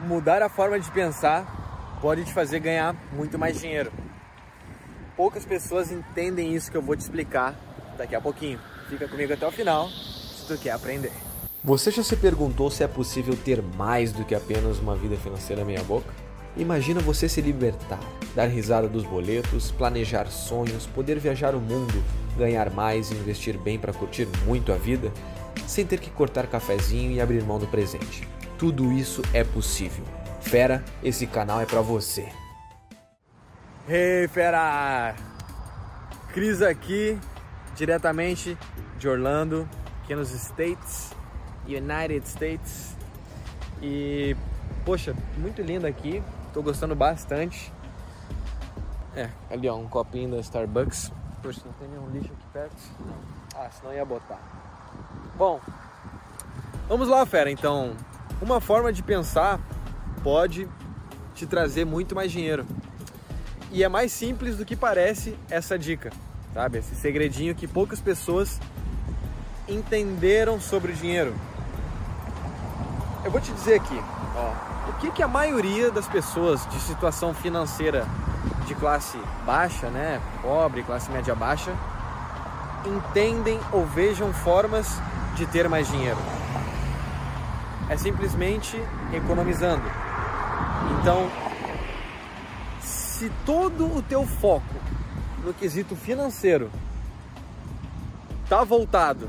mudar a forma de pensar pode te fazer ganhar muito mais dinheiro. Poucas pessoas entendem isso que eu vou te explicar daqui a pouquinho. Fica comigo até o final se tu quer aprender. Você já se perguntou se é possível ter mais do que apenas uma vida financeira meia boca? Imagina você se libertar, dar risada dos boletos, planejar sonhos, poder viajar o mundo, ganhar mais e investir bem para curtir muito a vida, sem ter que cortar cafezinho e abrir mão do presente. Tudo isso é possível. Fera, esse canal é para você. Hey, fera! Cris aqui, diretamente de Orlando, aqui nos States, United States. E, poxa, muito lindo aqui, tô gostando bastante. É, ali ó, um copinho da Starbucks. Poxa, não tem nenhum lixo aqui perto? Ah, senão ia botar. Bom, vamos lá, fera. Então, uma forma de pensar pode te trazer muito mais dinheiro. E é mais simples do que parece essa dica, sabe? Esse segredinho que poucas pessoas entenderam sobre o dinheiro. Eu vou te dizer aqui, ó, o que, que a maioria das pessoas de situação financeira de classe baixa, né, pobre, classe média baixa, entendem ou vejam formas de ter mais dinheiro. É simplesmente economizando. Então, se todo o teu foco no quesito financeiro está voltado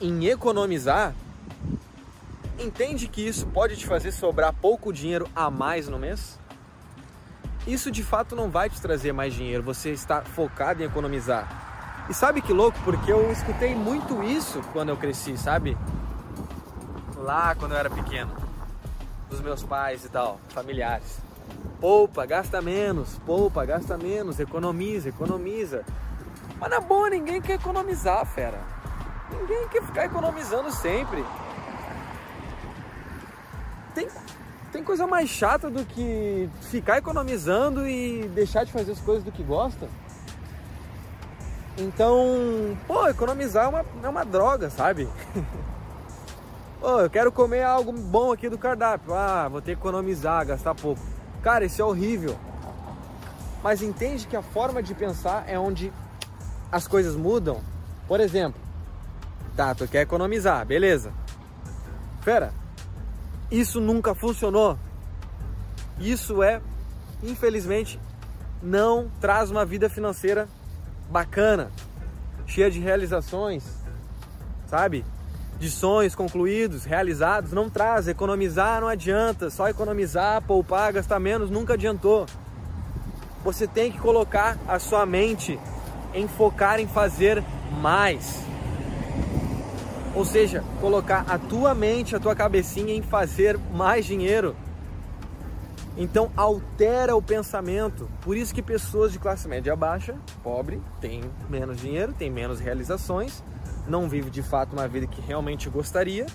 em economizar, entende que isso pode te fazer sobrar pouco dinheiro a mais no mês? Isso de fato não vai te trazer mais dinheiro, você está focado em economizar. E sabe que louco? Porque eu escutei muito isso quando eu cresci, sabe? Lá quando eu era pequeno, dos meus pais e tal, familiares. Poupa, gasta menos, poupa, gasta menos, economiza, economiza. Mas na boa, ninguém quer economizar, fera. Ninguém quer ficar economizando sempre. Tem, tem coisa mais chata do que ficar economizando e deixar de fazer as coisas do que gosta. Então, pô, economizar é uma, é uma droga, sabe? pô, eu quero comer algo bom aqui do cardápio. Ah, vou ter que economizar, gastar pouco. Cara, isso é horrível. Mas entende que a forma de pensar é onde as coisas mudam. Por exemplo, tá, tu quer economizar, beleza. Fera, isso nunca funcionou. Isso é, infelizmente, não traz uma vida financeira bacana, cheia de realizações, sabe? De sonhos concluídos, realizados, não traz. Economizar não adianta, só economizar, poupar, gastar menos nunca adiantou. Você tem que colocar a sua mente em focar em fazer mais. Ou seja, colocar a tua mente, a tua cabecinha em fazer mais dinheiro. Então altera o pensamento. Por isso que pessoas de classe média baixa, pobre, têm menos dinheiro, têm menos realizações não vive de fato uma vida que realmente gostaria.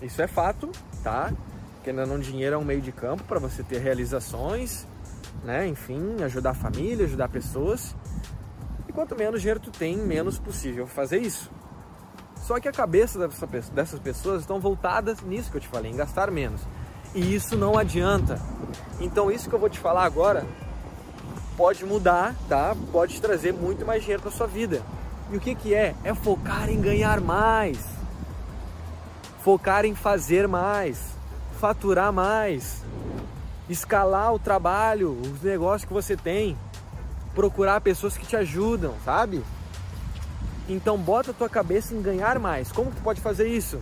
Isso é fato, tá? Porque ainda não dinheiro é um meio de campo para você ter realizações, né? Enfim, ajudar a família, ajudar pessoas. E quanto menos dinheiro tu tem, menos possível fazer isso. Só que a cabeça dessas pessoas estão voltadas nisso que eu te falei, em gastar menos. E isso não adianta. Então isso que eu vou te falar agora pode mudar, tá? Pode trazer muito mais dinheiro para sua vida. E o que, que é? É focar em ganhar mais, focar em fazer mais, faturar mais, escalar o trabalho, os negócios que você tem, procurar pessoas que te ajudam, sabe? Então bota a tua cabeça em ganhar mais. Como que tu pode fazer isso?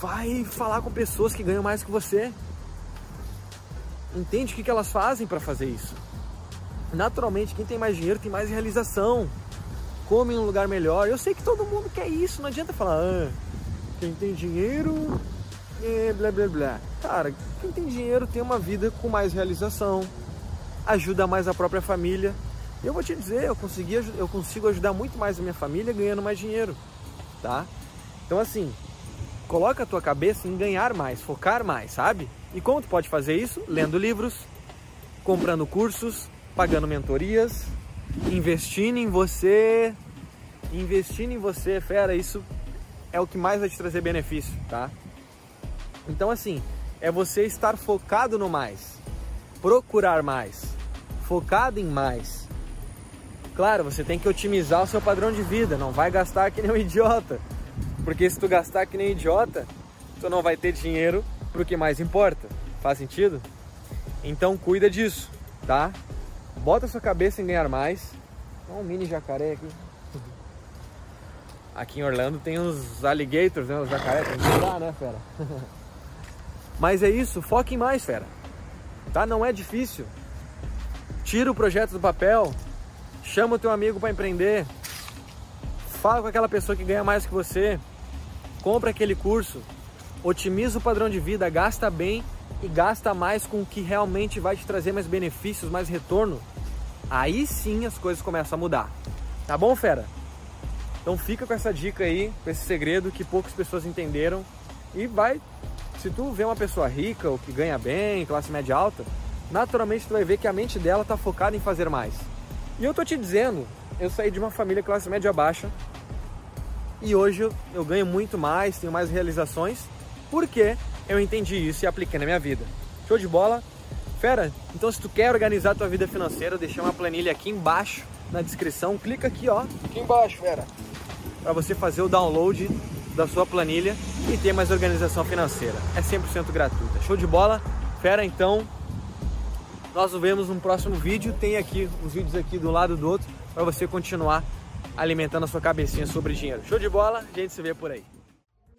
Vai falar com pessoas que ganham mais que você. Entende o que, que elas fazem para fazer isso. Naturalmente, quem tem mais dinheiro tem mais realização come em um lugar melhor. Eu sei que todo mundo quer isso, não adianta falar, ah, quem tem dinheiro, é, blá blá blá. Cara, quem tem dinheiro tem uma vida com mais realização, ajuda mais a própria família. Eu vou te dizer, eu, consegui, eu consigo ajudar muito mais a minha família ganhando mais dinheiro, tá? Então assim, coloca a tua cabeça em ganhar mais, focar mais, sabe? E como tu pode fazer isso? Lendo livros, comprando cursos, pagando mentorias, investindo em você, investindo em você, fera, isso é o que mais vai te trazer benefício, tá? Então assim, é você estar focado no mais, procurar mais, focado em mais. Claro, você tem que otimizar o seu padrão de vida, não vai gastar que nem um idiota. Porque se tu gastar que nem um idiota, tu não vai ter dinheiro para o que mais importa. Faz sentido? Então cuida disso, tá? Bota sua cabeça em ganhar mais. Olha um mini jacaré aqui. Aqui em Orlando tem os alligators, né? Os jacaré, tem que cuidar, né, fera? Mas é isso, foque em mais, fera. Tá? Não é difícil. Tira o projeto do papel, chama o teu amigo para empreender, fala com aquela pessoa que ganha mais que você, compra aquele curso, otimiza o padrão de vida, gasta bem e gasta mais com o que realmente vai te trazer mais benefícios, mais retorno. Aí sim as coisas começam a mudar. Tá bom, fera? Então fica com essa dica aí, com esse segredo que poucas pessoas entenderam e vai se tu vê uma pessoa rica ou que ganha bem, classe média alta, naturalmente tu vai ver que a mente dela está focada em fazer mais. E eu tô te dizendo, eu saí de uma família classe média baixa e hoje eu ganho muito mais, tenho mais realizações, porque eu entendi isso e apliquei na minha vida. Show de bola? Fera, então se tu quer organizar a tua vida financeira, eu deixei uma planilha aqui embaixo na descrição, clica aqui ó, aqui embaixo, fera, para você fazer o download da sua planilha e ter mais organização financeira. É 100% gratuita. Show de bola? Fera, então. Nós nos vemos no próximo vídeo. Tem aqui os vídeos aqui do lado do outro para você continuar alimentando a sua cabecinha sobre dinheiro. Show de bola? A gente se vê por aí.